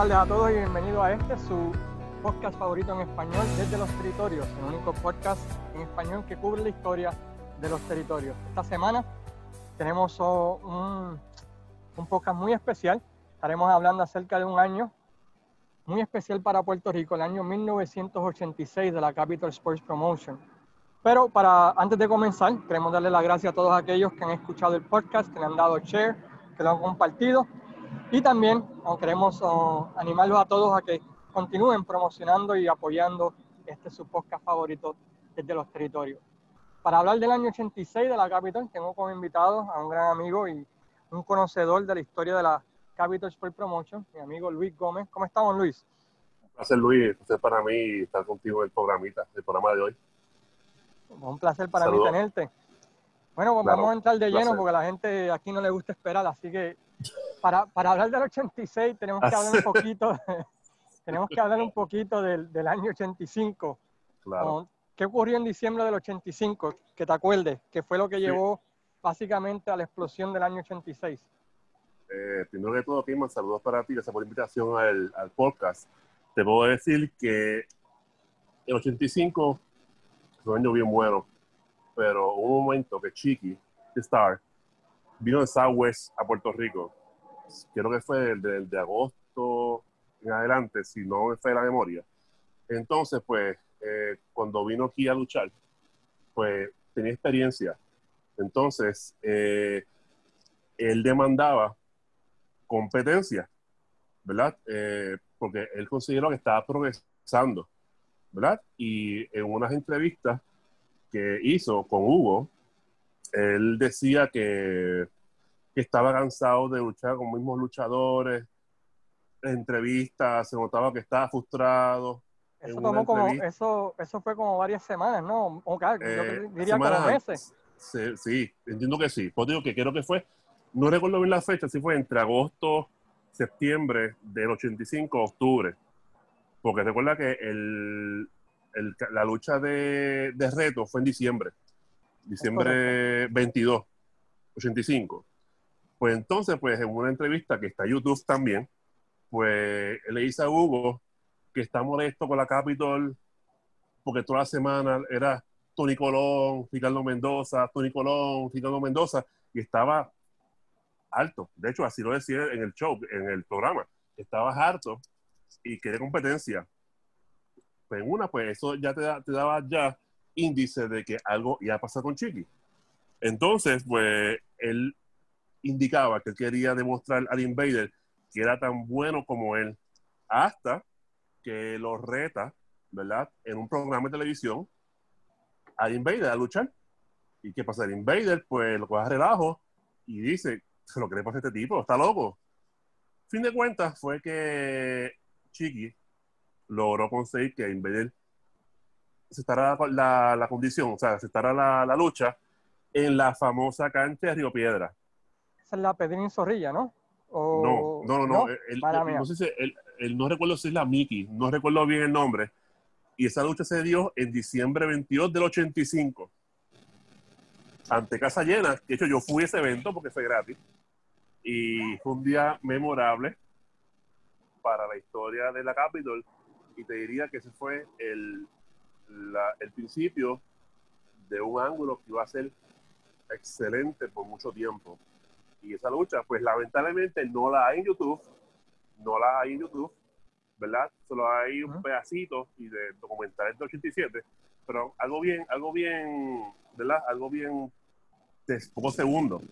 tardes a todos y bienvenido a este, su podcast favorito en español desde los territorios, el único podcast en español que cubre la historia de los territorios. Esta semana tenemos un, un podcast muy especial. Estaremos hablando acerca de un año muy especial para Puerto Rico, el año 1986 de la Capital Sports Promotion. Pero para antes de comenzar, queremos darle las gracias a todos aquellos que han escuchado el podcast, que le han dado share, que lo han compartido. Y también queremos animarlos a todos a que continúen promocionando y apoyando este su podcast favorito desde los territorios. Para hablar del año 86 de la Capital, tengo como invitado a un gran amigo y un conocedor de la historia de la Capital Sport Promotion, mi amigo Luis Gómez. ¿Cómo estamos, Luis? Un placer, Luis. Un para mí estar contigo en el programita, el programa de hoy. Un placer para mí tenerte. Bueno, pues vamos a entrar de lleno porque a la gente aquí no le gusta esperar, así que para, para hablar del 86 tenemos que hablar un poquito, tenemos que hablar un poquito del, del año 85. Claro. ¿Qué ocurrió en diciembre del 85? Que te acuerdes, que fue lo que llevó básicamente a la explosión del año 86. Eh, primero que todo, Kim, saludos para ti, gracias por la invitación al, al podcast. Te puedo decir que el 85 fue un año bien bueno, pero hubo un momento que Chiqui, Star, vino de Southwest a Puerto Rico. Creo que fue del de, agosto en adelante, si no me fue la memoria. Entonces, pues, eh, cuando vino aquí a luchar, pues tenía experiencia. Entonces, eh, él demandaba competencia, ¿verdad? Eh, porque él consideró que estaba progresando, ¿verdad? Y en unas entrevistas que hizo con Hugo, él decía que, que estaba cansado de luchar con mismos luchadores, entrevistas, se notaba que estaba frustrado. Eso, tomó como, eso, eso fue como varias semanas, ¿no? O, yo eh, diría como meses. Sí, sí, entiendo que sí. Pues digo que creo que fue, no recuerdo bien la fecha, si fue entre agosto, septiembre del 85, octubre. Porque recuerda que el, el, la lucha de, de reto fue en diciembre diciembre 22, 85. Pues entonces, pues en una entrevista que está en YouTube también, pues le dice a Hugo que está molesto con la Capitol porque toda la semana era Tony Colón, Ricardo Mendoza, Tony Colón, Ricardo Mendoza, y estaba alto. De hecho, así lo decía en el show, en el programa. Estaba harto y quería competencia. Pues en una, pues eso ya te, te daba ya índice de que algo iba a pasar con Chiqui. Entonces, pues él indicaba que quería demostrar al Invader que era tan bueno como él, hasta que lo reta, ¿verdad? En un programa de televisión al Invader a luchar. ¿Y qué pasa? El Invader, pues lo coge a relajo y dice, se lo cree para este tipo, está loco. Fin de cuentas fue que Chiqui logró conseguir que Invader se estará la, la, condición, o sea, se estará la, la, lucha en la famosa cancha de Río Piedra. Esa es la Pedrín Zorrilla, ¿no? No, no, no, no. no, sé si, él, no recuerdo si es la Mickey, no recuerdo bien el nombre. Y esa lucha se dio en diciembre 22 del 85. Ante casa llena. De hecho, yo fui a ese evento porque fue gratis. Y fue un día memorable para la historia de la Capitol. Y te diría que ese fue el el principio de un ángulo que iba a ser excelente por mucho tiempo. Y esa lucha, pues lamentablemente no la hay en YouTube, no la hay en YouTube, ¿verdad? Solo hay un pedacito y de documentales de 87, pero algo bien, algo bien, ¿verdad? Algo bien de pocos segundos.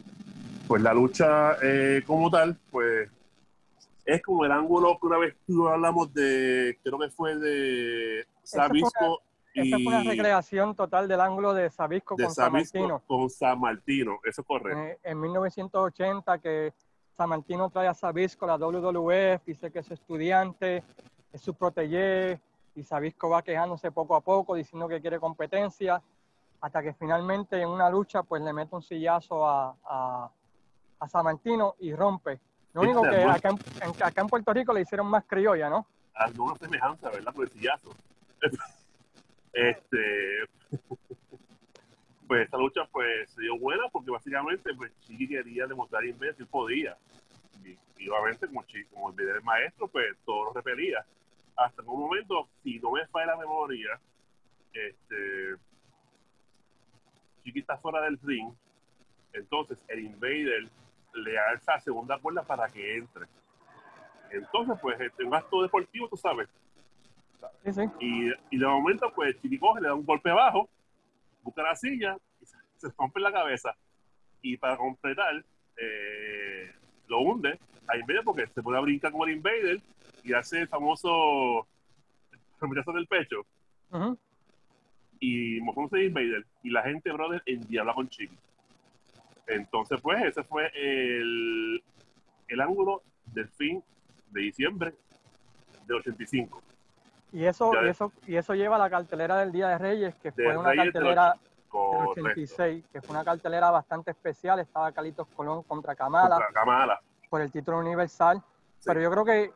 Pues la lucha eh, como tal, pues es como el ángulo que una vez hablamos de, creo que fue de Sabisco esa fue una recreación total del ángulo de Sabisco con San Martino. Con San Martino, eso es correcto. Eh, en 1980 que San Martino trae a Sabisco la WWF, dice que es estudiante, es su protege, y Sabisco va quejándose poco a poco, diciendo que quiere competencia, hasta que finalmente en una lucha pues le mete un sillazo a, a, San Martino y rompe. Lo único que acá en, acá en Puerto Rico le hicieron más criolla, ¿no? Alguna semejanza, ¿verdad? Por el sillazo. Este, pues esta lucha pues se dio buena porque básicamente pues Chiqui quería demostrar que podía. y, y obviamente como, como el maestro, pues todo lo repelía. Hasta en un momento, si no me falla la memoria, este, Chiqui está fuera del ring, entonces el invader le alza segunda cuerda para que entre. Entonces, pues, este, un gasto deportivo, tú sabes. Y, y, de momento, pues, coge, le da un golpe abajo, busca la silla y se, rompe la cabeza. Y para completar, eh, lo hunde a Invader porque se puede brincar como el Invader y hace el famoso rechazo del pecho. Y mostrándose Invader. Y la gente, brother, en diabla con Chiqui. Entonces, pues, ese fue el, el ángulo del fin de diciembre del 85. Y eso, y eso, y eso lleva a la cartelera del Día de Reyes, que fue una cartelera del 86, que fue una cartelera bastante especial. Estaba Calitos Colón contra Kamala, por el título universal. Pero yo creo que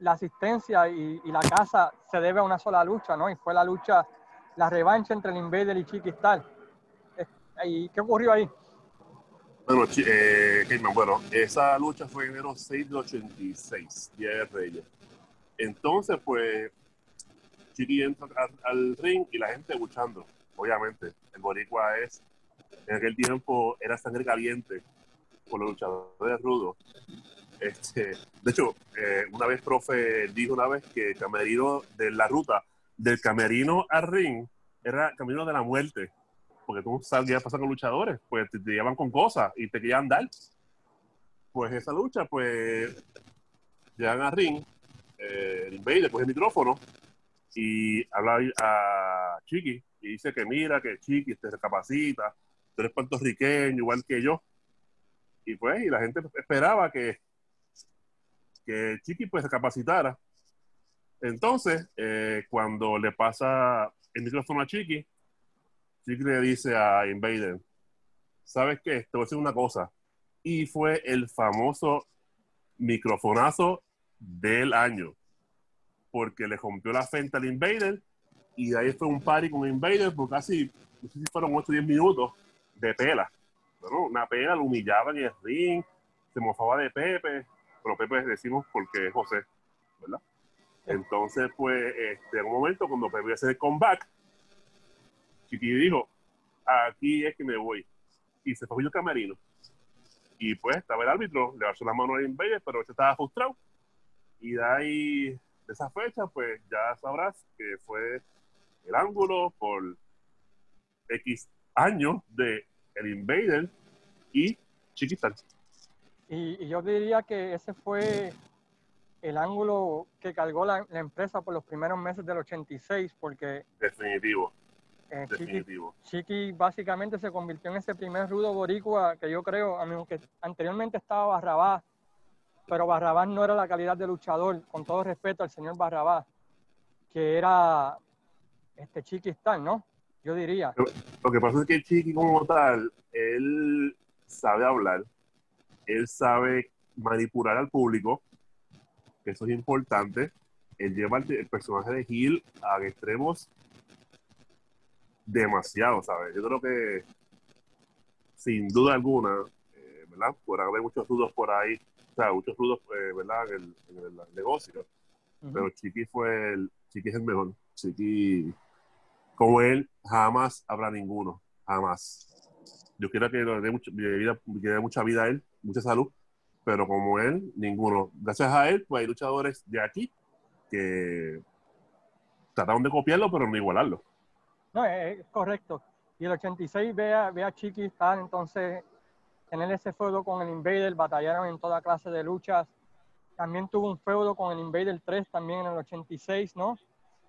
la asistencia y, la casa se debe a una sola lucha, ¿no? Y fue la lucha, la revancha entre el Invader y Chiquistal. ¿Y qué ocurrió ahí? Bueno, eh, bueno, esa lucha fue en enero 6 de 86, Día de Reyes. Entonces, pues, Chiqui entra al, ring y la gente luchando. Obviamente, el boricua es, en aquel tiempo era sangre caliente por los luchadores rudos. Este, de hecho, eh, una vez, profe, dijo una vez que el camerino de la ruta del camerino al ring era camino de la muerte porque tú salías pasar con luchadores, pues te, llevan con cosas y te querían dar. Pues esa lucha, pues llegan a ring, eh, el Invader coge el micrófono y habla a Chiqui y dice que mira, que Chiqui te recapacita, tú eres puertorriqueño igual que yo. Y pues, y la gente esperaba que, que Chiqui pues se capacitara. Entonces, eh, cuando le pasa el micrófono a Chiqui, Chick le dice a Invader, ¿sabes qué? Te voy a decir una cosa. Y fue el famoso microfonazo del año. Porque le rompió la frente al Invader y de ahí fue un party con Invader por casi, no sé si fueron 8 o 10 minutos de pela. Bueno, una pela, lo humillaba en el ring, se mofaba de Pepe, pero Pepe decimos porque es José, ¿verdad? Entonces, pues, este, en un momento, cuando Pepe hacer el comeback, Chiqui dijo, aquí es que me voy. Y se fue el camerino. Y pues estaba el árbitro, le bajó la mano a Invader, pero este estaba frustrado. Y de ahí, de esa fecha, pues ya sabrás que fue el ángulo por X años de el Invader y Chiquistal. Y, y, yo diría que ese fue el ángulo que cargó la, la, empresa por los primeros meses del 86, porque... Definitivo. Eh, Chiqui, básicamente se convirtió en ese primer rudo boricua que yo creo, aunque anteriormente estaba Barrabás, pero Barrabás no era la calidad de luchador, con todo respeto al señor Barrabás, que era este Chiqui Star, ¿no? Yo diría. Lo que pasa es que Chiqui como tal, él sabe hablar, él sabe manipular al público, eso es importante. Él lleva el, personaje de Gil a extremos demasiado, ¿sabes? Yo creo que sin duda alguna, eh, ¿verdad? Por haber muchos rudos por ahí, sea, muchos rudos, eh, ¿verdad? En el, negocio. Pero Chiqui fue el, Chiqui es el mejor. Chiqui, como él, jamás habrá ninguno, jamás. Yo quiero que le dé mucha vida, que dé mucha vida a él, mucha salud, pero como él, ninguno. Gracias a él, pues hay luchadores de aquí que trataron de copiarlo, pero no igualarlo. No, es, correcto. Y el 86 ve a, ve a Chiqui estar entonces tener ese feudo con el Invader, batallaron en toda clase de luchas. También tuvo un feudo con el Invader 3 también en el 86, ¿no?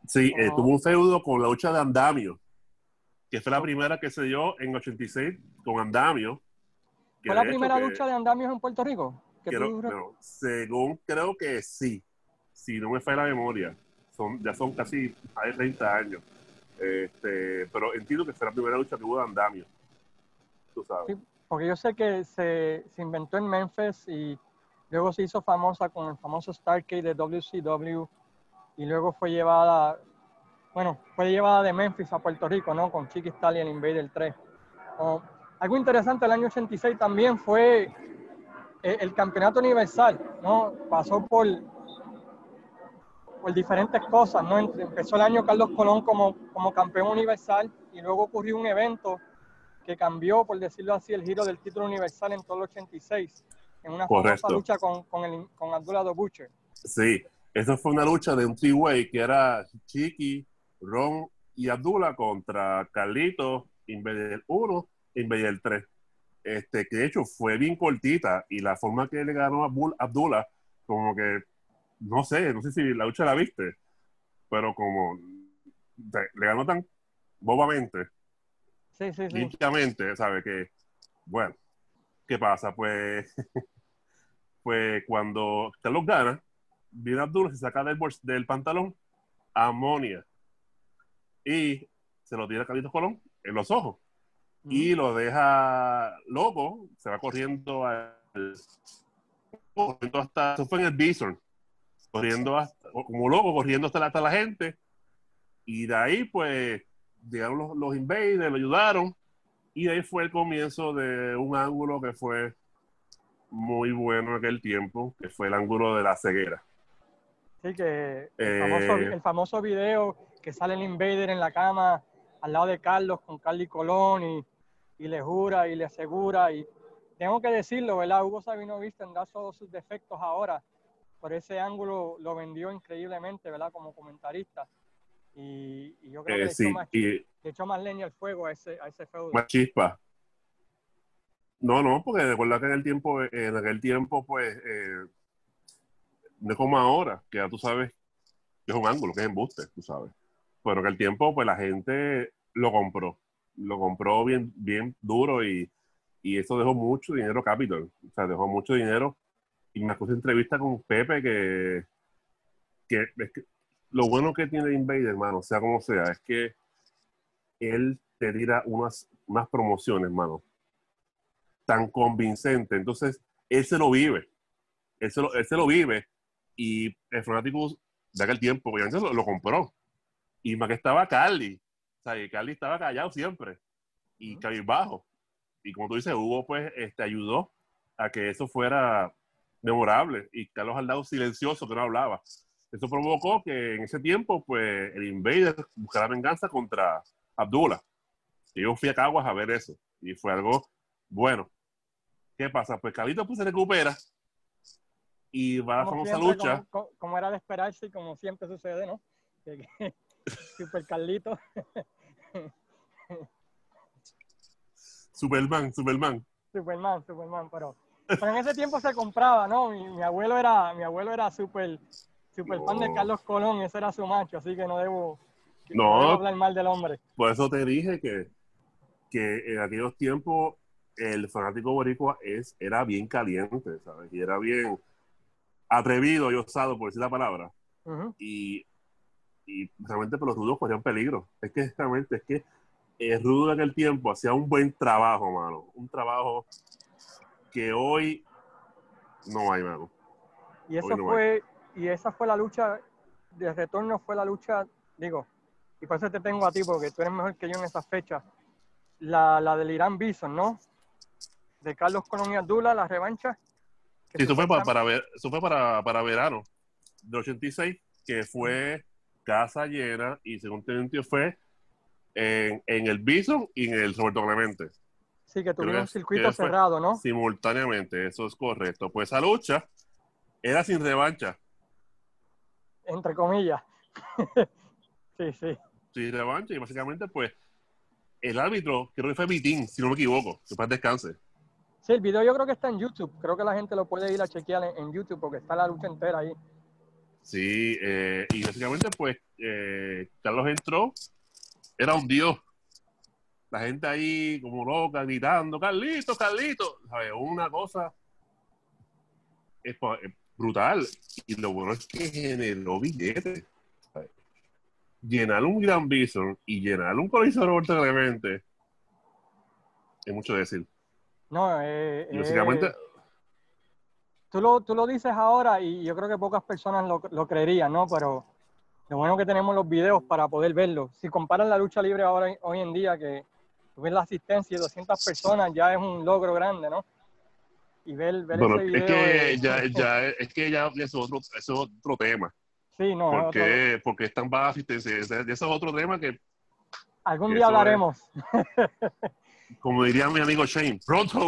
Sí, eh, tuvo un feudo con la lucha de Andamio, que fue la primera que se dio en 86 con Andamio. ¿Fue la primera lucha de Andamio en Puerto Rico? según creo que sí, si no me falla la memoria, son, ya son casi hay 30 años. Este, pero entiendo que fue la primera lucha que hubo de andamio. Tú sabes. Porque yo sé que se, se, inventó en Memphis y luego se hizo famosa con el famoso Starcade de WCW y luego fue llevada, bueno, fue llevada de Memphis a Puerto Rico, ¿no? Con Chiqui Stallion el Invader 3. algo interesante el año 86 también fue eh, el campeonato universal, ¿no? Pasó por, por diferentes cosas, ¿no? Empezó el año Carlos Colón como, como campeón universal y luego ocurrió un evento que cambió, por decirlo así, el giro del título universal en todo el 86, en una famosa lucha con, con, el, con Abdullah Butcher. Sí, esa fue una lucha de un three-way que era Chiqui, Ron y Abdullah contra Carlito, Invader 1 e Invader 3. Este, que de hecho fue bien cortita y la forma que le ganó a Abdullah, como que, no sé, no sé si la lucha la viste, pero como le ganó tan bobamente, sí, sí, ¿sabe? Que, bueno, ¿qué pasa? Pues, pues cuando Carlos gana, viene Abdullah, se saca del, del pantalón amonia y se lo tira a Carlitos Colón en los ojos y lo deja loco, se va corriendo al hasta, eso fue en el Bison, corriendo hasta, como loco, corriendo hasta la, hasta la gente y de ahí pues llegaron los, los invaders, lo ayudaron y de ahí fue el comienzo de un ángulo que fue muy bueno en aquel tiempo, que fue el ángulo de la ceguera. Sí, que el, famoso, eh, el famoso video que sale el invader en la cama al lado de Carlos con Carly Colón y, y, le jura y le asegura. Y tengo que decirlo, ¿verdad? Hugo Sabino Vista tendrá todos sus defectos ahora. Por ese ángulo lo vendió increíblemente, ¿verdad? Como comentarista. Y, yo creo que le, echó más, le, echó más, leña al fuego a ese, a ese feudo. Más chispa. No, no, porque recuerda que en el tiempo, en aquel tiempo, pues, eh, no es como ahora, que ya tú sabes que es un ángulo, que es embuste, tú sabes. Pero que el tiempo, pues la gente lo compró. Lo compró bien, bien duro y, y eso dejó mucho dinero capital. O sea, dejó mucho dinero. Y me acuerdo entrevista con Pepe que, que, lo bueno que tiene Invader, hermano, sea como sea, es que él te tira unas, unas promociones, hermano, tan convincente. Entonces, él se lo vive. Él se lo, él se lo vive y el fanático de aquel tiempo, obviamente lo, lo compró. Y más que estaba Carly. O sea, y Carly estaba callado siempre. Y bajo Y como tú dices, Hugo pues este, ayudó a que eso fuera memorable. Y Carlos Aldado silencioso, que no hablaba. Eso provocó que en ese tiempo, pues, el Invader buscara venganza contra Abdullah. Y yo fui a Caguas a ver eso. Y fue algo bueno. ¿Qué pasa? Pues Carlito pues se recupera y va a la famosa lucha. Como, era de esperarse y como siempre sucede, ¿no? Super Carlito. Superman, Superman. Superman, Superman, pero, pero en ese tiempo se compraba, ¿no? Mi, abuelo era, mi abuelo era súper super fan de Carlos Colón, ese era su macho, así que no debo, no, hablar mal del hombre. Por eso te dije que, que en aquellos tiempos el fanático boricua es, era bien caliente, ¿sabes? Y era bien, atrevido y osado, por decir la palabra. y, y, realmente por los rudos corrían peligro. Es que realmente es que el rudo en aquel tiempo hacía un buen trabajo, mano. Un trabajo que hoy no hay, mano. Y eso fue, y esa fue la lucha, de retorno fue la lucha, digo, y por eso te tengo a ti, porque tú eres mejor que yo en esa fecha. La, la del Irán Bison, ¿no? De Carlos Colón y Abdullah, la revancha. Sí, eso fue, para, para, ver, eso fue para, para verano de 86, que fue casa llena y según tengo fue en, en, el Bison y en el Roberto Clemente. Sí, que tuvieron un circuito cerrado, ¿no? Simultáneamente, eso es correcto. Pues esa lucha era sin revancha. Entre comillas. sí, sí. Sin revancha y básicamente pues el árbitro, creo que fue Mitín, si no me equivoco, que para descanse. Sí, el video yo creo que está en YouTube. Creo que la gente lo puede ir a chequear en, YouTube porque está la lucha entera ahí. Sí, eh, y básicamente pues eh, Carlos entró, era un dios. La gente ahí como loca, gritando, Carlito, Carlito. ¿Sabes? Una cosa es, brutal. Y lo bueno es que generó billetes. Llenar un Gran Bison y llenar un Coliseo Roberto Clemente es mucho decir. No, eh, básicamente... Eh, tú, lo, tú lo dices ahora y yo creo que pocas personas lo, lo, creerían, ¿no? Pero lo bueno que tenemos los videos para poder verlo. Si comparas la lucha libre ahora hoy en día, que ves la asistencia de 200 personas, ya es un logro grande, ¿no? Y ver, ver Bueno, ese video. es que de- ya, ya, es que ya eso es otro, es otro tema. Sí, no, es ¿Por otro- qué? Porque es tan baja asistencia. Ese, ese es otro tema que, algún día es- hablaremos. como diría mi amigo Shane, pronto,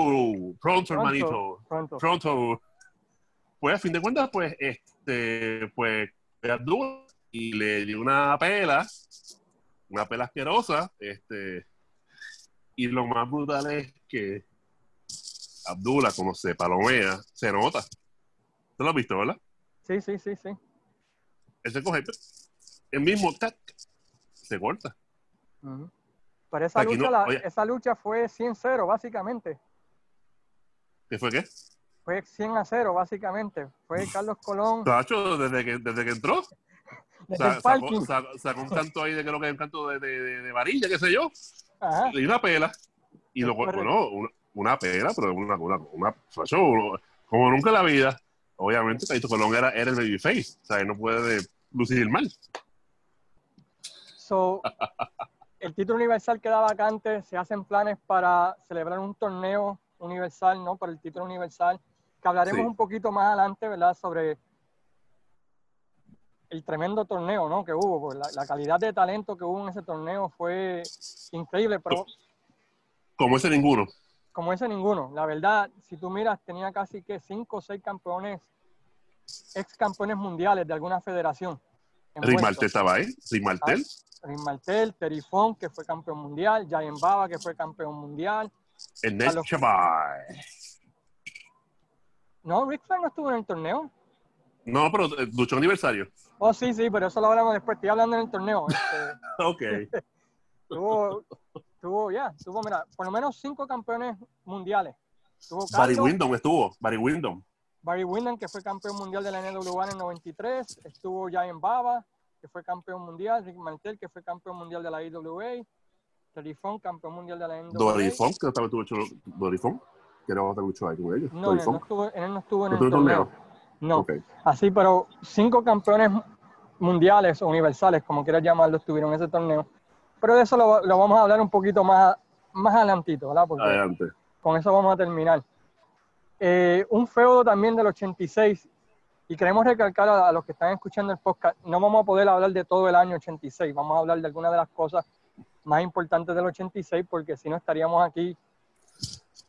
pronto, hermanito, Pronto. pronto. Pues a fin de cuentas, pues, este, pues, y le dio una pela, una pela asquerosa, este, y lo más brutal es que Abdullah, como se palomea, se nota. ¿Tú lo has visto, verdad? Sí, sí, sí, sí. Él se coge, el mismo tac, se corta. Ujú. Pero esa Aquí lucha, no- la- oye. esa lucha fue 100-0, básicamente. ¿Qué fue qué? Fue 100 a 0, básicamente. Fue Carlos Colón Tacho, desde que, desde que entró, desde sacó, sacó- sacó un canto ahí de creo que es un canto de, de, de- varilla, qué sé yo. Ajá. Dio una pela. Y lo bueno, una, una pela, pero una, una, una como nunca en la vida. Obviamente, Caito Colón era, era el babyface. O sea, él no puede lucir mal. So, el título universal queda vacante, se hacen planes para celebrar un torneo universal, ¿no? Por el título universal, que hablaremos Sí. un poquito más adelante, ¿verdad? Sobre el tremendo torneo, ¿no? Que hubo, la, la calidad de talento que hubo en ese torneo fue increíble, pero Como ese ninguno. Como ese ninguno. La verdad, si tú miras, tenía casi que cinco o seis campeones, ex campeones mundiales de alguna federación. Rick envueltos. Martel estaba ahí. Rick Martel. Rick Martel, Terry Funk, que fue campeón mundial, Giant Baba, que fue campeón mundial. El Net los- Chavay. No, Rick Flair no estuvo en el torneo. No, pero eh, luchó aniversario. Oh, sí, sí, pero eso lo hablamos después. Estoy hablando en el torneo. Este, Ok. tuvo, tuvo, ya, tuvo, mira, por lo menos cinco campeones mundiales. Tuvo Barry Carlos, Windham estuvo. Barry Windham. Barry Windham, que fue campeón mundial de la NWA en el 93. Estuvo Giant Baba, que fue campeón mundial. Rick Martel, que fue campeón mundial de la IWA. Terry Funk, campeón mundial de la NWA. Dory Funk, que también tuvo hecho Dory Funk. Que era otra lucha ahí con ellos. No, él no, estuvo, él no estuvo en ¿No el el torneo. No. Ok. Así, pero cinco campeones mundiales o universales, como quieras llamarlo, estuvieron en ese torneo. Pero de eso lo, lo vamos a hablar un poquito más, más adelantito, ¿verdad? Porque Adelante. con eso vamos a terminar. Eh, un feudo también del 86, y queremos recalcar a, a los que están escuchando el podcast, no vamos a poder hablar de todo el año 86, vamos a hablar de algunas de las cosas más importantes del 86, porque si no estaríamos aquí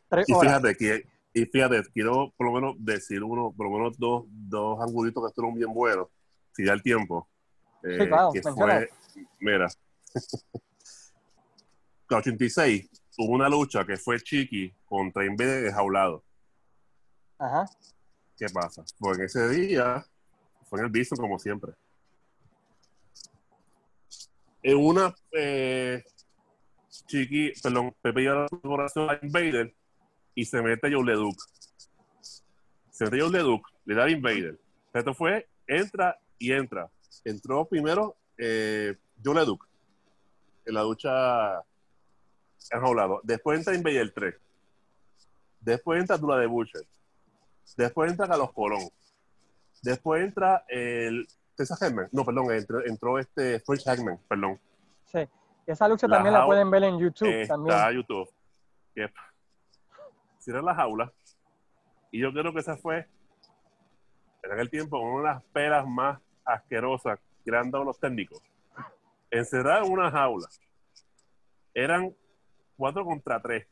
tres Y horas. fíjate que, y fíjate, quiero por lo menos decir uno, por lo menos dos, dos angulitos que estuvieron bien buenos, si da el tiempo. Eh, Sí, claro, que menciona. fue, mira, el 86 hubo una lucha que fue Chiqui contra Invader enjaulado. Ajá. ¿Qué pasa? Pues en ese día fue en el Bison como siempre. En una eh, Chiqui, perdón, Pepe lleva la corazón a Invader y se mete Joe Leduc. Se mete Joe Leduc, le da a Invader. Esto fue, entra y entra. Entró primero eh, Joe Leduc en la ducha enjaulado. Después entra Invader 3. Después entra Dula de Butcher. Después entra Carlos Colón. Después entra el Tessa Hagman. No, perdón, entró, entró este French Hagman, perdón. Sí. Esa lucha La también la pueden ver en YouTube Está también. YouTube. Que cierra la jaula. Y yo creo que esa fue, en aquel tiempo, una de las pelas más asquerosas que le han dado los técnicos. Encerrar en una jaula. Eran cuatro contra tres.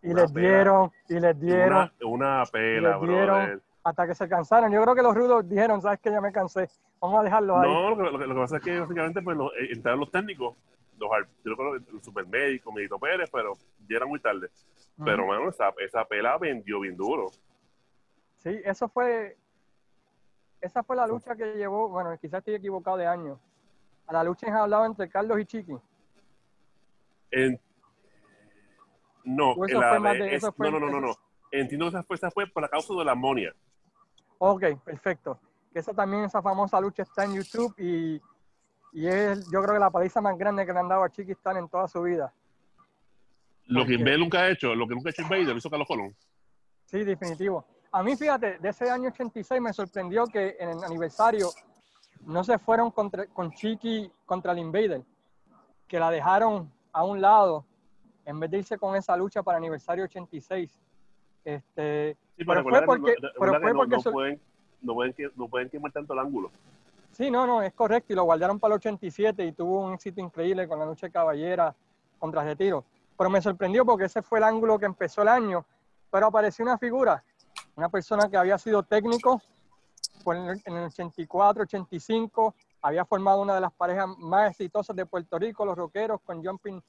Y Una les pela. dieron, y les dieron, Una, una pela, les dieron. brother. hasta que se cansaron. Yo creo que los rudos dijeron, sabes que ya me cansé, vamos a dejarlo ahí. No, lo que, lo que- lo que pasa es que básicamente pues, los- eh, entraron los técnicos, los, yo creo que el supermédico, Milito Pérez, pero ya era muy tarde. Pero, mano, esa, esa pela vendió bien duro. Sí, eso fue, esa fue la lucha que llevó, bueno, quizás estoy equivocado de año, a la lucha enjaulada entre Carlos y Chiqui. En- no, la de- es- fue- no, no, no, no, no. Entiendo que esa fue, esa fue por la causa de la amonia. Ok, perfecto. Que esa también, esa famosa lucha está en YouTube y, y es, yo creo que la paliza más grande que le han dado a Chiqui Stan en toda su vida. Lo ¿Por que? Invader nunca ha hecho, lo que nunca ha hecho Invader, lo hizo Carlos Colón. Sí, definitivo. A mí, fíjate, de ese año 86 me sorprendió que en el aniversario no se fueron contra- con Chiqui contra el Invader, que la dejaron a un lado en vez de irse con esa lucha para aniversario 86. Este, Sí, pero pero fue porque, no- pero fue no, porque no pueden, no, pueden, no pueden quemar tanto el ángulo. Sí, no, no, es correcto. Y lo guardaron para el 87 y tuvo un éxito increíble con la lucha de caballera contra retiro. Pero me sorprendió porque ese fue el ángulo que empezó el año. Pero apareció una figura, una persona que había sido técnico en el, en el 84, 85, había formado una de las parejas más exitosas de Puerto Rico, los rockeros, con Jumping.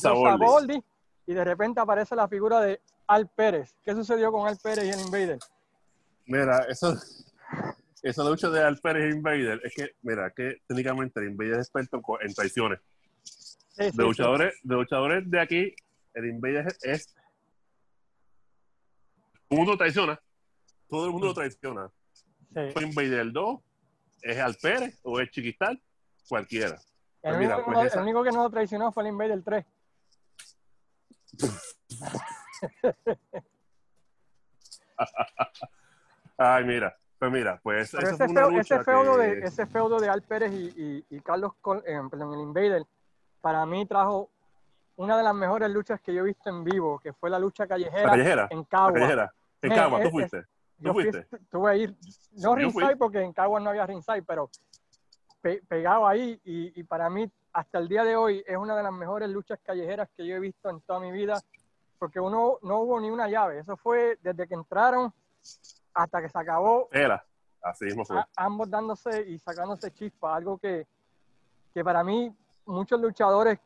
Saboldi, y de repente aparece la figura de Al Pérez. ¿Qué sucedió con Al Pérez y el Invader? Mira, eso, esa lucha de Al Pérez e Invader es que, mira, que técnicamente el Invader es experto en traiciones. Sí, sí, De sí. luchadores, de luchadores de aquí, el Invader es, es- todo el mundo traiciona. Todo el mundo lo traiciona. Sí. Fue Invader 2, es Al Pérez o es Chiquistal, cualquiera. El, Pues mira, único, que pues no- esa- el único que no lo traicionó fue el Invader 3. Ay, mira, pues mira, pues ese, fue una ese feudo, que- de, ese feudo de Al Pérez y, y- y Carlos, Col- eh, perdón, el Invader, para mí trajo una de las mejores luchas que yo he visto en vivo, que fue la lucha callejera, la callejera, en Cagua. En Men, Cagua, tú es- fuiste. ¿Tú Yo fui- fuiste? tuve ahí, no fui. ringside porque en Cagua no había ringside, pero pe- pegado ahí y, y para mí hasta el día de hoy es una de las mejores luchas callejeras que yo he visto en toda mi vida, porque uno no hubo ni una llave, eso fue desde que entraron hasta que se acabó, Era. Así mismo fue. a- ambos dándose y sacándose chispa, algo que, que para mí muchos luchadores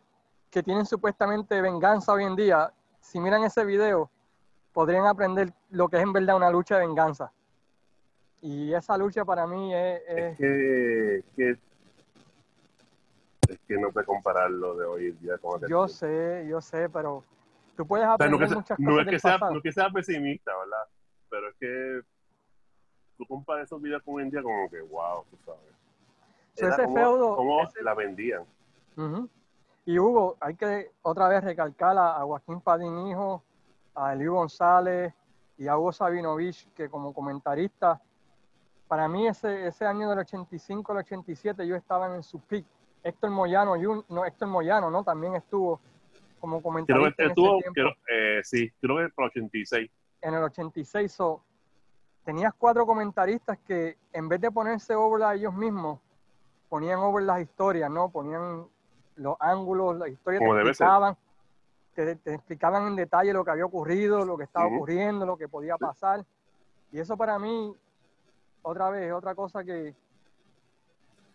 que tienen supuestamente venganza hoy en día, si miran ese video, podrían aprender lo que es en verdad una lucha de venganza. Y esa lucha para mí es, Es es- que, que- es que no puede comparar lo de hoy en día con yo sé, yo sé, pero tú puedes O sea, aprender no, sea, muchas no cosas es que del sea, pasado. no es que sea pesimista, ¿verdad? Pero es que tú comparas esos videos con hoy en día como que, wow, tú sabes. So, ese como, feudo- como ese- la vendían. Y Hugo, hay que otra vez recalcar a, a Joaquín Padín Hijo, a Eliu González y a Hugo Sabinovich, que como comentarista, para mí ese, ese año del 85 al 87 yo estaba en su peak. Héctor Moyano, Jun- no, Héctor Moyano, ¿no? También estuvo como Creo comentarista que en estuvo, ese tiempo. creo, eh, sí, creo que por 86. en el 86. So, tenías cuatro comentaristas que en vez de ponerse over a ellos mismos, ponían over las historias, ¿no? Ponían los ángulos, las historias Como te debe ser. Te, te explicaban en detalle lo que había ocurrido, lo que estaba ocurriendo, lo que podía pasar. Y eso para mí, otra vez, otra cosa que,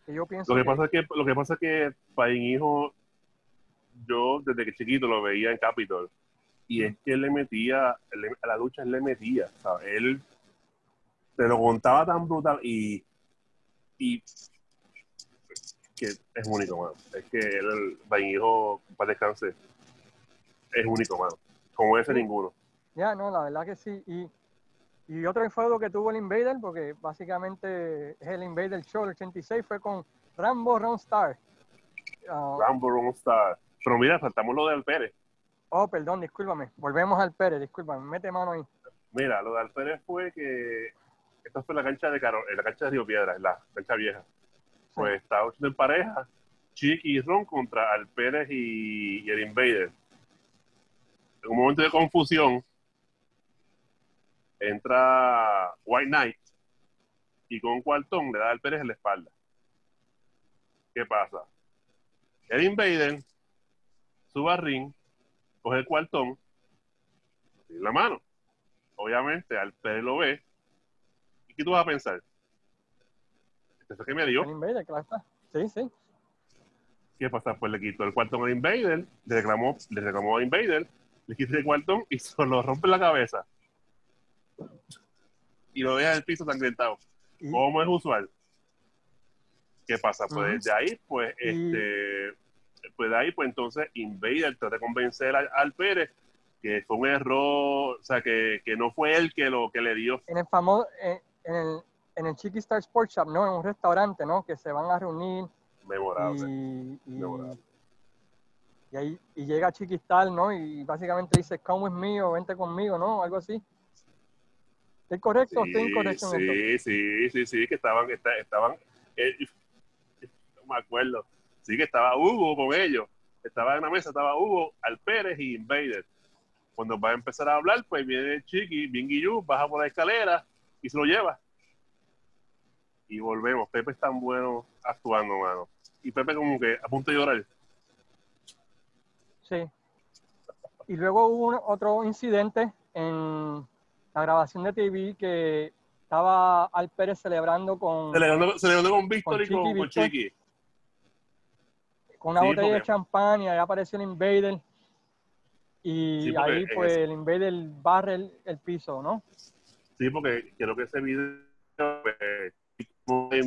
que yo pienso Lo que que- pasa es que, lo que pasa es que Paín Hijo, yo desde que chiquito lo veía en Capitol, y es que él le metía, él a la lucha él le metía, ¿sabes? Él te lo contaba tan brutal y, y que es único, mano. Es que él, Paín Hijo, para descanse, es único, mano. Como ese Sí. ninguno. Ya, no, la verdad que sí. Y, y otro feudo que tuvo el Invader, porque básicamente es el Invader Show, el 86, fue con Rambo Ronstar. Ah, Rambo, Ron Star. Pero mira, faltamos lo de Alpérez. oh, perdón, discúlpame. Volvemos al Pérez, discúlpame. Mete mano ahí. Mira, lo de Alpérez fue que esta fue la cancha de Caro, en la cancha de Río Piedra, en la cancha vieja. Pues estaba en pareja, Chiqui y Ron contra Alpérez y, y el Invader. En un momento de confusión, entra White Knight y con un cuartón le da a Alpérez en la espalda. ¿Qué pasa? El Invader sube al ring, coge el cuartón y la mano. Obviamente, Alpérez lo ve. ¿Y qué tú vas a pensar? Este fue que me dio. El Invader, claro está. Sí, sí. ¿Qué pasa? Pues le quitó el cuartón al Invader, le reclamó, le reclamó a Invader, le quitó el cuartón y se lo rompe la cabeza. Y lo deja en el piso sangrentado. Y, Como es usual. ¿Qué pasa? Pues Ujú. desde ahí, pues, este, pues de ahí, pues entonces Invader trata de convencer al, al Pérez que fue un error, o sea, que, que no fue él que lo que le dio. en el famoso, en, en el, en el Chiqui Star Sports Shop, ¿no? En un restaurante, ¿no? Que se van a reunir Memorable. y, y, Memorable. Y ahí y llega Chiquistal, ¿no? Y básicamente dice, come with me o vente conmigo, ¿no? Algo así. ¿Estoy correcto o estoy incorrecto en sí, sí, sí, sí, que estaban, esta- estaban, eh, no me acuerdo, sí que estaba Hugo con ellos, estaba en la mesa, estaba Hugo, Alpérez y Invader. Cuando va a empezar a hablar, pues viene Chiqui, bien Guillú, baja por la escalera y se lo lleva. Y volvemos. Pepe es tan bueno actuando, mano. Y Pepe como que a punto de llorar. Sí. Y luego hubo un- otro incidente en la grabación de TV que estaba Al Pérez celebrando con, Celebrando, celebrando con Víctor y con. Chiqui. con una Sí, botella de champán y ahí apareció el Invader. Y Sí, ahí pues ese- el Invader barre el, el piso, ¿no? Sí, porque creo que ese video pues,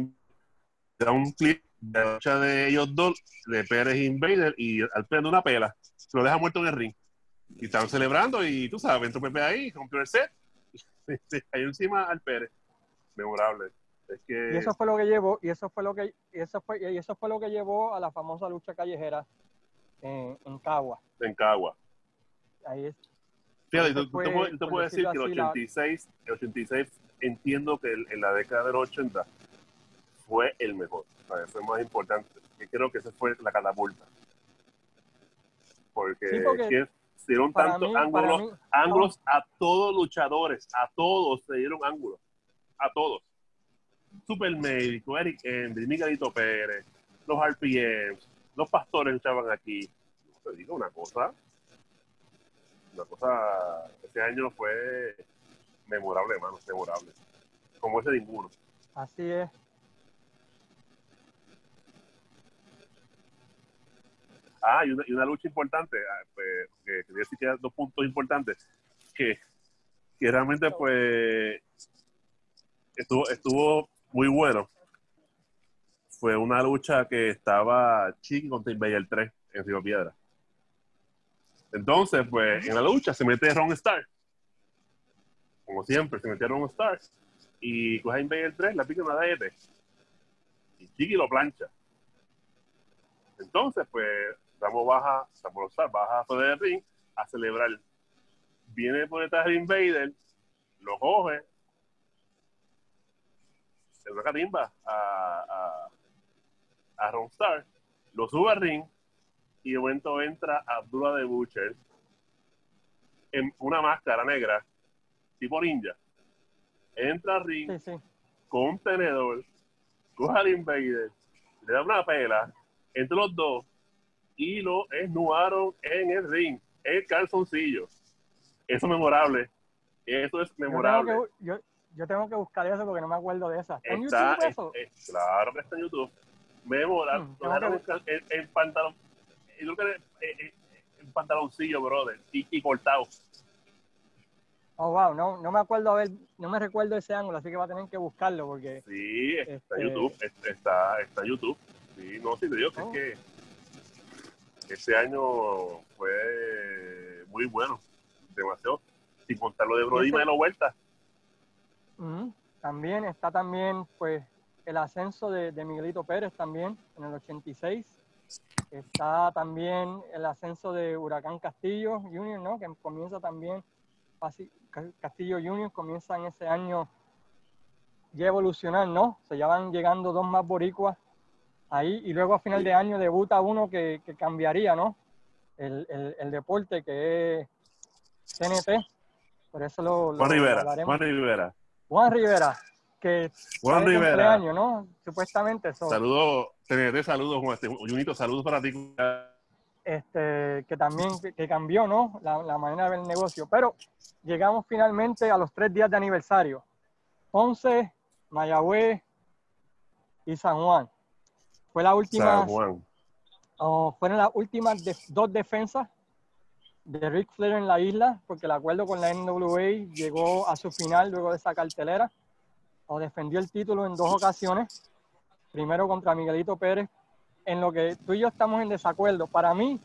da un clip de la lucha de ellos dos, de Pérez e Invader, y al Pérez de una pela. Se lo deja muerto en el ring. Y estaban celebrando, y tú sabes, entró Pepe ahí, rompió el set, se cayó encima al Pérez. Memorable. Es que Y eso fue lo que llevó, y eso fue lo que, y eso fue, y eso fue lo que llevó a la famosa lucha callejera en, en Cagua. en Cagua. Ahí es, Fíjate, tú- fue, te puedo decir que el así, la- 86, el 86 entiendo que el- en la década de los 80 fue el mejor, ¿sabes? fue más importante. Y creo que esa fue la catapulta. Porque, Sí, porque se dieron tantos ángulos, mí, ángulos a todos luchadores, a todos se dieron ángulos, a todos. Super Médico, Eric Hendry, Miguelito Pérez, los RPMs, los pastores luchaban aquí. Te digo una cosa, una cosa, este año fue memorable, hermano, memorable. Como ese ninguno. así es. Ah, y una, lucha importante, ah, pues, que quería decir que dos puntos importantes, que, realmente pues estuvo, estuvo muy bueno. Fue una lucha que estaba Chiqui contra Invader 3 en Río Piedra. Entonces, pues, en la lucha se mete Ron Star. Como siempre, se mete Ron Star. Y coge a Invader 3, la pica una de Y Chiqui lo plancha. Entonces, pues, Ramos baja, Star baja fuera del ring a celebrar. Viene por detrás del Invader, lo coge, se una catimba a, a, a Ron Star, lo sube al ring y de momento entra Abdullah de Butcher en una máscara negra, tipo ninja. Entra al ring Sí, sí. con un tenedor, coge al Invader, le da una pela entre los dos y lo esnudaron en el ring, el calzoncillo. Eso es memorable. Eso es Yo tengo, memorable. que, yo, yo tengo que buscar eso porque no me acuerdo de esa. ¿Está en Está, YouTube es- eso? es- claro que está en YouTube. Memorable. Mm, buscar el, el pantalón, yo creo que el, el- el pantaloncillo, brother, y, y cortado. Oh, wow, no, no me acuerdo, a ver, no me recuerdo ese ángulo, así que va a tener que buscarlo porque Sí, está en Este- YouTube. es- Está, está en YouTube. Sí, no, sí, te digo que Oh. es que este año fue muy bueno. Demasiado. Sin contar lo de Brody ese- de la vuelta. ujú, también está también pues el ascenso de, de Miguelito Pérez también en el 86. Está también el ascenso de Huracán Castillo Junior, ¿no? Que comienza también, Castillo Junior comienza en ese año ya evolucionar, ¿no? Se ya van llegando dos más boricuas ahí y luego a final de año debuta uno que, que cambiaría, ¿no? El, el- el deporte que es TNT. Por eso lo, lo Juan Rivera. hablaremos. Juan Rivera. Juan Rivera, que Juan Rivera. cumpleaños, ¿no? Supuestamente eso. Saludos, TNT, saludos, Juan. Este, Junito, saludos para ti. este, que también que, que cambió ¿no? la, la manera de ver el negocio. Pero llegamos finalmente a los tres días de aniversario. Ponce, Mayagüez y San Juan. Fue la última, oh, fueron las últimas de- dos defensas de Ric Flair en la isla, porque el acuerdo con la NWA llegó a su final luego de esa cartelera. O defendió el título en dos ocasiones. Primero contra Miguelito Pérez, en lo que tú y yo estamos en desacuerdo. Para mí,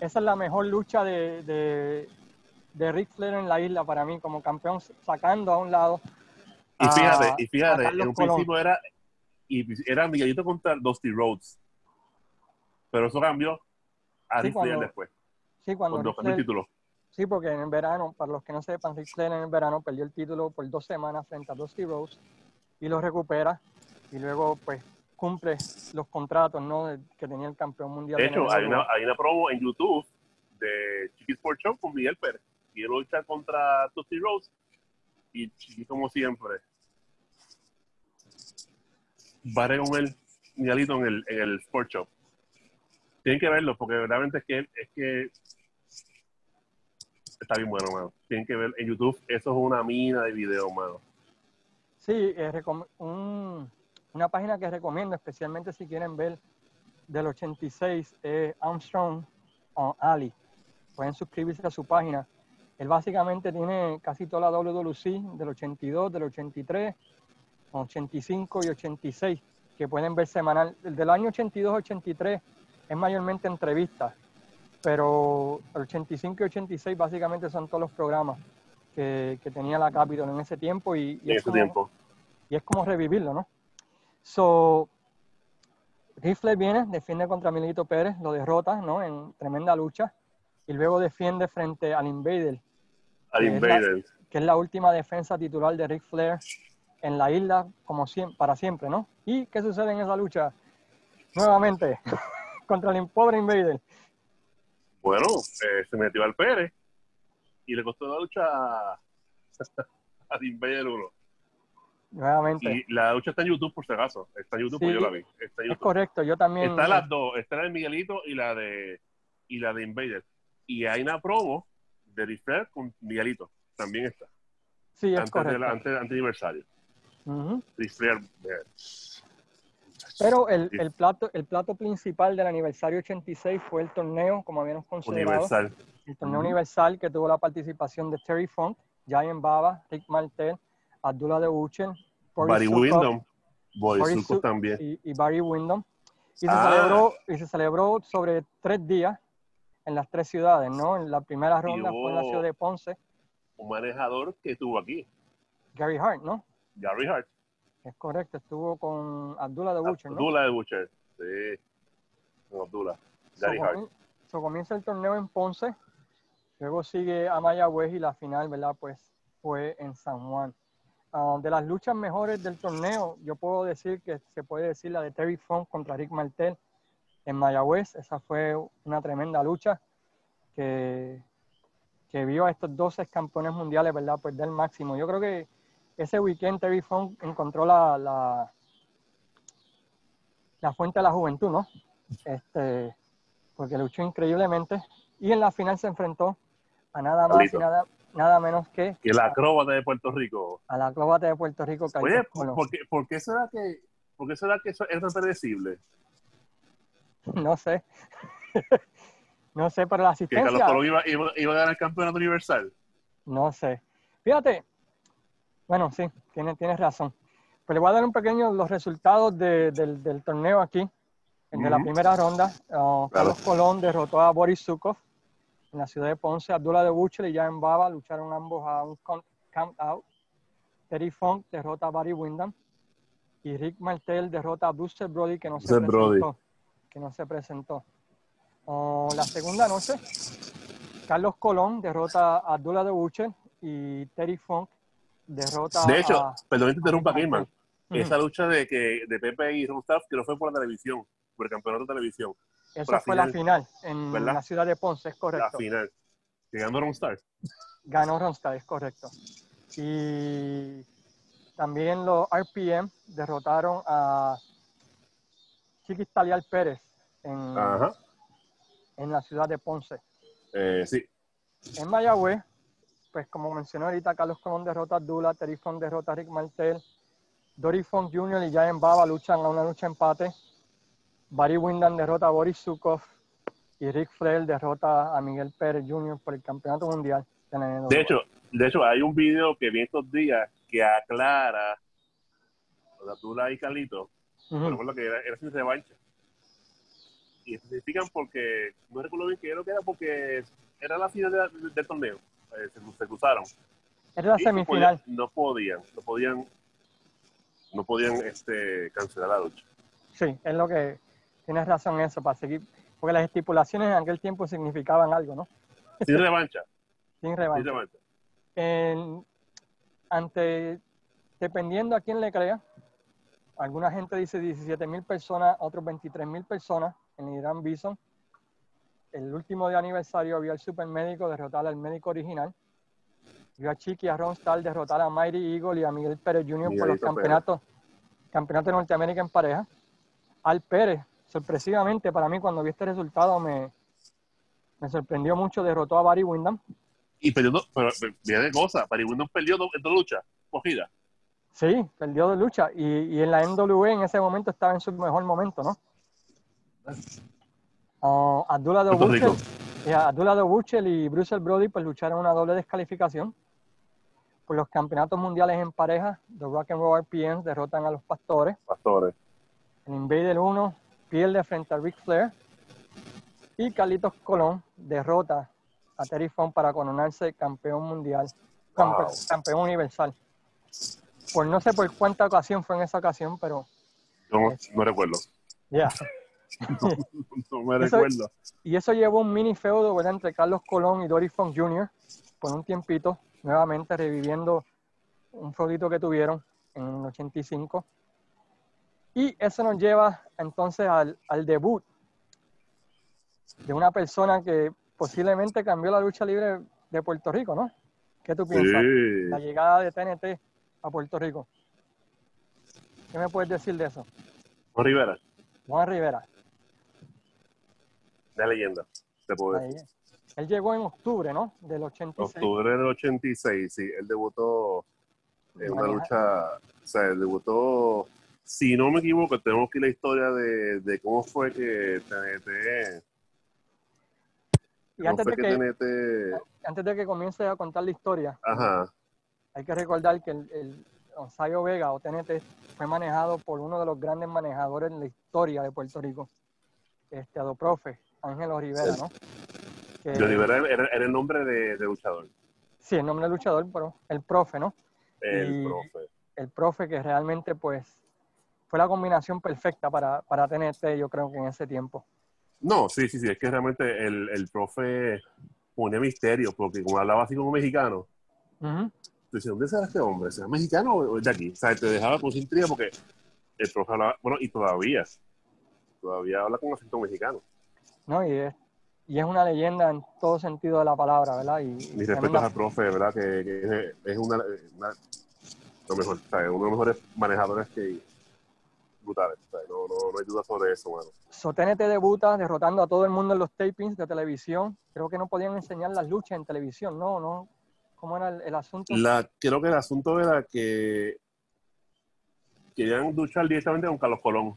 esa es la mejor lucha de, de, de Ric Flair en la isla, para mí, como campeón, sacando a un lado. Y a- fíjate, y fíjate, en un principio era, y era Miguelito contra Dusty Rhodes. Pero eso cambió a Sí, Ric Flair cuando- después, Sí, cuando cuando Ric cambió el Flair- título. Sí, porque en el verano, para los que no sepan, Ric Flair en el verano perdió el título por dos semanas frente a Dusty Rhodes y lo recupera y luego pues cumple los contratos ¿no? de- que tenía el campeón mundial. De de hecho, NWA. hay una, hay una promo en YouTube de Chiqui Sport Show con Miguel Pérez. quiero luchar contra Dusty Rose. Y, y como siempre, baré con él, Miguelito, en el, en el Sport Shop. Tienen que verlo, porque verdaderamente es que, es que está bien bueno, mano. Tienen que ver en YouTube, eso es una mina de videos, mano. Sí, eh, recom- un- una página que recomiendo, especialmente si quieren ver del 86, es Armstrong on Ali. Pueden suscribirse a su página. Él básicamente tiene casi toda la WWC del 82, del 83, 85 y 86, que pueden ver semanal. El del año 82-83 es mayormente entrevistas, pero el 85 y 86 básicamente son todos los programas que, que tenía la Capitol en ese tiempo y, y En es ese como- tiempo. y es como revivirlo, ¿no? So, Ric Flair viene, defiende contra Milito Pérez, lo derrota, ¿no? En tremenda lucha, y luego defiende frente al Invader, Al que es la- Invader. que es la última defensa titular de Ric Flair en la isla, como siempre, para siempre, ¿no? ¿Y qué sucede en esa lucha? Nuevamente, contra el pobre Invader. Bueno, eh, se metió al Pérez y le costó la lucha a, al Invader 1. Nuevamente. Y la lucha está en YouTube, por si acaso. Está en YouTube, Sí, porque yo la vi. Está en es correcto, yo también. Está las dos, está la de Miguelito y la de y la de Invader. Y hay una promo de Ric Flair con Miguelito. También está. Sí, es Antes, de correcto. la, antes, antes de aniversario. Eh, Pero el, el plato, el plato principal del aniversario 86 fue el torneo, como habíamos considerado, Universal. el torneo universal que tuvo la participación de Terry Funk, Giant Baba, Rick Martel, Abdullah de Boris Barry Windham. Boris también. y, y Barry Windham. Y se, Ah. celebró, y se celebró sobre tres días en las tres ciudades, ¿no? En la primera ronda fue en la ciudad de Ponce, Un manejador que estuvo aquí. Gary Hart, ¿no? Gary Hart. Es correcto, estuvo con Abdullah de Buchen, ¿no? Abdullah de Butcher. Sí. Con Abdullah. So, Gary Hart. comien- so, comienza el torneo en Ponce, luego sigue a Mayagüez y la final, ¿verdad? Pues fue en San Juan. Ah, de las luchas mejores del torneo, yo puedo decir que se puede decir la de Terry Funk contra Rick Martel en Mayagüez. Esa fue una tremenda lucha que, que vio a estos 12 campeones mundiales, ¿verdad? Pues del máximo. Yo creo que ese weekend Terry Funk encontró la, la, la fuente de la juventud, ¿no? Este, porque luchó increíblemente y en la final se enfrentó a nada más y Carlito. nada, nada menos que Que la acróbata de Puerto Rico. a la acróbata de Puerto Rico, Oye. ¿por qué, por qué será que, por qué será que eso es predecible? No sé. no sé, pero la Que Carlos asistencia, Colón iba, iba, iba a ganar el campeonato universal. no sé. Fíjate, bueno, sí, tienes, tienes razón. Pues le voy a dar un pequeño los resultados de- del, del torneo aquí, el de la primera ronda. Uh, Carlos Colón derrotó a Boris Zukov en la ciudad de Ponce. Abdullah de Buchel y Jan Baba lucharon ambos a un count, out. Terry Funk derrota a Barry Windham. Y Rick Martel derrota a Buster Brody, que no se Brody. presentó. Que no se presentó. Uh, la segunda noche, Carlos Colón derrota a Abdullah de Buchel y Terry Funk derrota De hecho, a... perdón que te interrumpa. Esa lucha de que de Pepe y Ron Staff, que no fue por la televisión, por el campeonato de televisión, Esa la fue la final. final en ¿Verdad? la ciudad de Ponce, es la correcto. final. Llegando a Ron Stars. Ganó Ronstadt, es correcto. Y también los RPM derrotaron a Chiquis Talial Pérez en, en la ciudad de Ponce. Eh, sí. En Mayagüez, pues como mencionó ahorita, Carlos Colón derrota a Dula, Terry derrota a Rick Martel, Dory Funk Jr. y Giant Baba luchan a una lucha empate, Barry Windham derrota a Boris Zukov y Rick Flair derrota a Miguel Pérez Jr. por el campeonato mundial de la. De hecho, de hecho, hay un video que vi estos días que aclara lo de Abdullah y Carlito. Ujú. Recuerdo que era, era sin revancha. Y especifican porque, no recuerdo bien qué era lo que era, porque era la final de- de- del torneo. Eh, se, cruzaron. Era la Y no semifinal. podían- No podían, no podían, no podían este, cancelar la lucha. Sí, es lo que tienes razón en eso, para seguir, porque las estipulaciones en aquel tiempo significaban algo, ¿no? Sin revancha, Sin sin revancha. revancha. En- ante, dependiendo a quién le crea, alguna gente dice 17 mil personas, otros 23 mil personas en Irán Bison. El último de aniversario había el supermédico derrotar al médico original Vio a Chiqui a Ron Stahl derrotar a Mighty Eagle y a Miguel Pérez Jr. por los campeonatos, campeonatos de Norteamérica en pareja. Al Pérez, sorpresivamente para mí, cuando vi este resultado, me, me sorprendió mucho. Derrotó a Barry Windham. Y perdió, pero mira de cosa, Barry Windham perdió en dos luchas, cogida. Sí, perdió de lucha. Y, y en la NWA en ese momento estaba en su mejor momento, ¿no? Ah, Abdullah de. Buchel, Abdullah de Buchel y Bruce Brody pues lucharon una doble descalificación por los campeonatos mundiales en pareja. The Rock and Roll RPMs derrotan a los Pastores. Pastores. El Invader 1 pierde frente a Ric Flair. Y Carlitos Colón derrota a Terry Funk para coronarse campeón mundial, campe- Wow. campeón universal. Por no sé por cuánta ocasión fue en esa ocasión, pero No, no recuerdo. ya. No me recuerdo. Y eso llevó un mini feudo ¿verdad? entre Carlos Colón y Dory Funk Jr. por un tiempito, nuevamente reviviendo un feudito que tuvieron en el 85. Y eso nos lleva entonces al, al debut de una persona que posiblemente cambió la lucha libre de Puerto Rico, ¿no? ¿Qué tú piensas? La llegada de TNT a Puerto Rico. ¿Qué me puedes decir de eso? Juan Rivera, Juan Rivera. De leyenda. Te puedo decir. Él llegó en octubre, ¿no? Del 86. Octubre del 86, sí. Él debutó en una lucha. O sea, él debutó. Si no me equivoco, tenemos que ir la historia de, de cómo fue que TNT. Y antes de, que que, TNT. antes de que comience a contar la historia, Ajá. hay que recordar que el, el Onsayo Vega o TNT fue manejado por uno de los grandes manejadores en la historia de Puerto Rico, este Adoprofe, Ángelo Rivera, ¿no? Que- era, era el nombre de, de luchador. Sí, el nombre del luchador, pero el profe, ¿no? El Y- profe. El profe que realmente, pues, fue la combinación perfecta para, para TNT, yo creo que en ese tiempo. No, sí, sí, sí. Es que realmente el, el profe ponía misterio, porque como hablaba así como mexicano, tú dices, ¿dónde será este hombre? ¿Será mexicano o de aquí? O sea, te dejaba con intriga porque el profe hablaba, bueno, y todavía, todavía habla con acento mexicano. ¿No? Y es, y es una leyenda en todo sentido de la palabra, ¿verdad? Y, y Mis respetos al profe, ¿verdad? Que, que es una, una- lo mejor, o sea, uno de los mejores manejadores que brutales. Sea, no, no, no hay duda sobre eso, mano. So, TNT debuta derrotando a todo el mundo en los tapings de televisión. Creo que no podían enseñar las luchas en televisión, ¿no? no ¿Cómo era el, el asunto? La, creo que el asunto era que querían luchar directamente con Carlos Colón.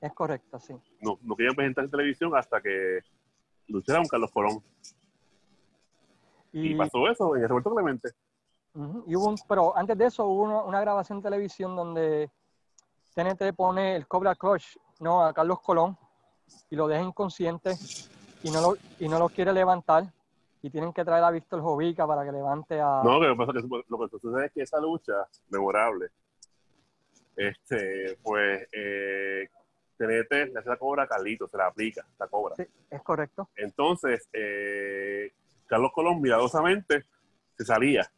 Es correcto, sí. No, no querían presentar en televisión hasta que luchara con Carlos Colón. Y, Y, pasó eso en el Roberto Clemente. ujú, y hubo un- pero antes de eso hubo una, una grabación en televisión donde TNT pone el Cobra Crush ¿no? a Carlos Colón y lo deja inconsciente y no lo, y no lo quiere levantar. Y tienen que traer a Víctor Jovica para que levante a... No, lo que pasa es que lo que sucede es que esa lucha memorable, este, pues, eh, TNT le hace la cobra a Carlito, se la aplica, la cobra. Sí, es correcto. Entonces, eh, Carlos Colón miradosamente se salía.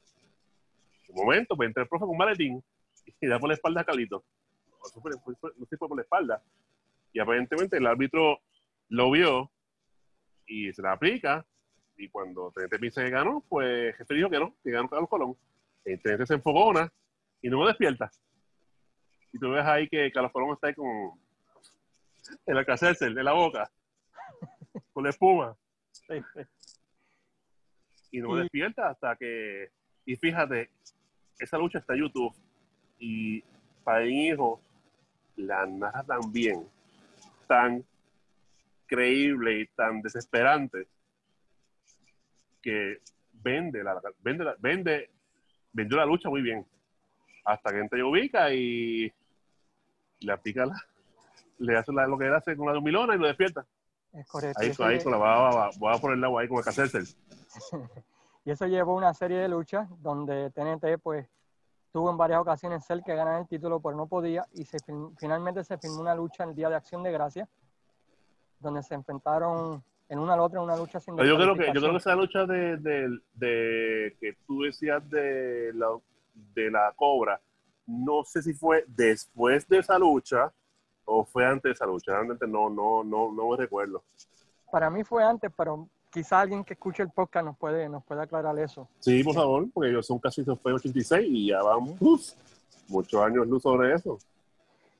Un momento, pues entra el profe con un maletín y da por la espalda a Carlito. No fue- no sé si fue por la espalda. Y aparentemente el árbitro lo vio y se la aplica. Y cuando TNT piensa que ganó, pues jefe dijo que no, que ganó Carlos Colón. El TNT se enfogona y no me despierta. Y tú ves ahí que Carlos Colón está ahí con el alcacercer de la boca, con la espuma y no despierta hasta que. Y fíjate, esa lucha está en YouTube y para mi hijo la narra tan bien, tan creíble y tan desesperante que vende la vende la- vende vendió la lucha muy bien hasta que entra y ubica y le aplica la, le hace la- lo que él hace con la dormilona y lo despierta Es correcto. ahí, ahí con la va, va, va a poner el agua ahí con el cacercer Y eso llevó una serie de luchas donde TNT pues tuvo en varias ocasiones ser que ganar el título, pero no podía. Y se fin- finalmente se firmó una lucha el Día de Acción de Gracia, donde se enfrentaron en una al otra en una lucha sin Pero yo creo que yo creo que descalificación. esa lucha de, de, de- que tú decías de la, de la cobra, no sé si fue después de esa lucha o fue antes de esa lucha. Realmente no, no, no, no me recuerdo. Para mí fue antes, pero quizá alguien que escuche el podcast nos puede, nos puede aclarar eso. Sí, por favor, porque ellos son casi, fue 86 y ya uf, muchos años luz sobre eso.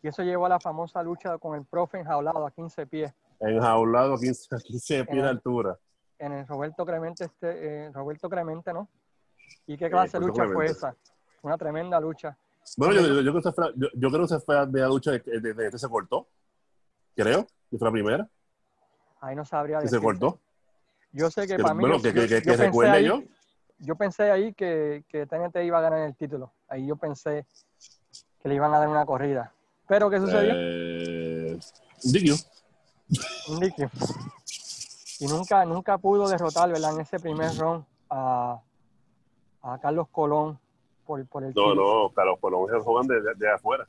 Y eso llevó a la famosa lucha con el profe enjaulado a 15 pies. Enjaulado a 15, a 15 pies de altura. En el Roberto Clemente, este, eh, Roberto Clemente, ¿no? ¿Y qué clase de lucha fue esa? Una tremenda lucha. Bueno, yo, yo, yo, creo que se fue, yo, yo creo que se fue a la lucha desde de, de, de, se cortó. Creo, que fue la primera. Ahí no sabría decir. se cortó? Yo sé que, que para mí. Bueno, que, que, que, que recuerde ahí, yo. Yo pensé ahí que, que TNT iba a ganar el título. Ahí yo pensé que le iban a dar una corrida. ¿Pero qué sucedió? Eh, un diquio. Un diquio. Y nunca, nunca pudo derrotar, ¿verdad? En ese primer round a, a Carlos Colón por, por el No, no, Carlos Colón es el joven de, de, afuera.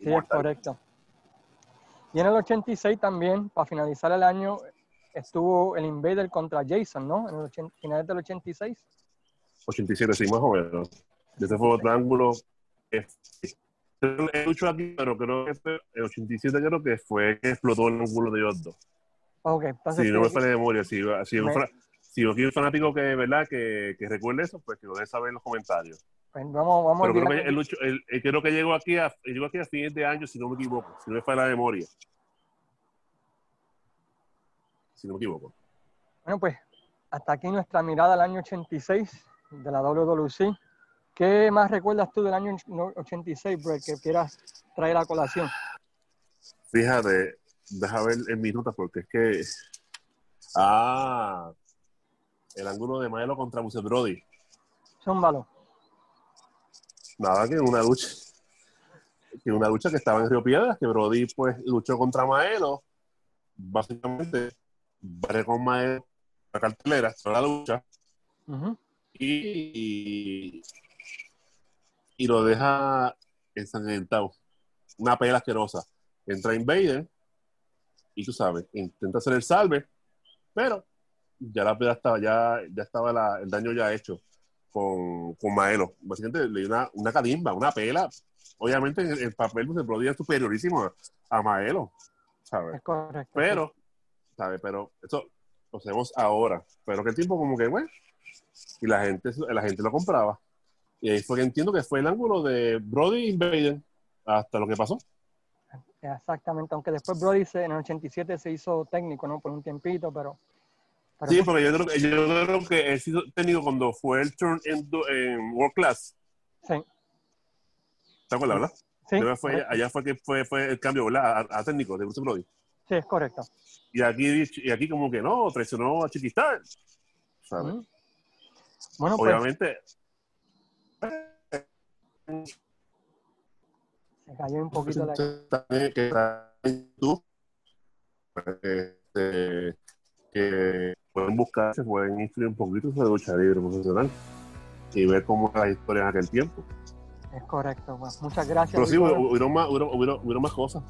Sí, es correcto. Y en el 86 también, para finalizar el año, estuvo el Invader contra Jason, ¿no? En el 80, finales del 86. 87, sí, más o menos. Ese fue otro ángulo. He dicho aquí, pero creo que fue el 87 creo que fue que explotó el ángulo de ellos dos. Ok, entonces... Si no me falla de memoria, si, si, me... un, si un fanático que, ¿verdad? Que, que recuerde eso, pues que lo deje saber en los comentarios. Vamos, vamos pero creo que, el, el, el, creo que llegó aquí, a, llegó aquí a fines de año, si no me equivoco, si no me falla la memoria. Si no me equivoco. Bueno, pues hasta aquí nuestra mirada al año 86 de la WWC. ¿Qué más recuerdas tú del año 86, Brett, que quieras traer a colación? Fíjate, deja ver en mis notas porque es que. Ah, el ángulo de Maelo contra Buse Brody. Zúmbalo. Nada, que una lucha. Que una lucha que estaba en Río Piedras, que Brody pues luchó contra Maelo. Básicamente, barre con Maelo la cartelera, la lucha. Uh -huh. y, y lo deja ensangrentado. Una pela asquerosa. Entra Invader y tú sabes, intenta hacer el salve, pero ya la pela estaba, ya, ya estaba la, el daño ya hecho con, con Maelo. Básicamente le dio una, una calimba, una pela. Obviamente el, el papel de Brody es superiorísimo a, a Maelo, ¿sabes? Es correcto. Pero, ¿sabes? Pero eso lo sabemos ahora. Pero que el tiempo como que, bueno, y la gente, la gente lo compraba. Y ahí fue que entiendo que fue el ángulo de Brody Invader hasta lo que pasó. Exactamente, aunque después Brody se, en el 87 se hizo técnico, ¿no? Por un tiempito, pero... pero sí, porque yo creo, que, yo creo que él se hizo técnico cuando fue el turn en, en World Class. Sí. ¿Te acuerdas, verdad? Sí. Fue, allá fue que fue, fue el cambio, ¿verdad? A, a técnico de Bruce Brody. Sí, es correcto. Y aquí, y aquí como que no, traicionó a Chiquistar. ¿Sabes? Mm. Bueno, pues, Obviamente... Se cayó un poquito la... Que tú, este, que pueden buscar, se pueden instruir un poquito sobre lucha libre profesional y ver cómo era la historia en aquel tiempo. Es correcto, pues, muchas gracias. Pero sí, hubieron más, hubieron, hubieron, hubieron más cosas.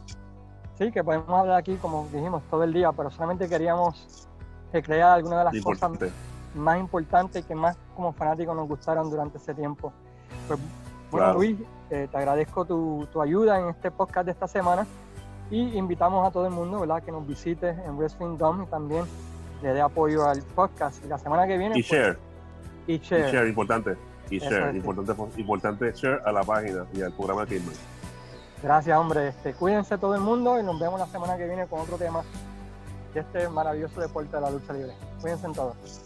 Sí, que podemos hablar aquí, como dijimos, todo el día, pero solamente queríamos recrear algunas de las Importante. cosas más importantes que más como fanáticos nos gustaron durante ese tiempo. Pues, bueno, Claro. Luis, eh, te agradezco tu, tu ayuda en este podcast de esta semana y invitamos a todo el mundo, ¿verdad?, que nos visite en Wrestling Dome y también le dé apoyo al podcast. Y la semana que viene... Y pues, share, y y share. share, importante. Y share, importante, importante share a la página y al programa de Kimber. Gracias, hombre. Este, cuídense todo el mundo y nos vemos la semana que viene con otro tema de este maravilloso deporte de la lucha libre. Cuídense en todos.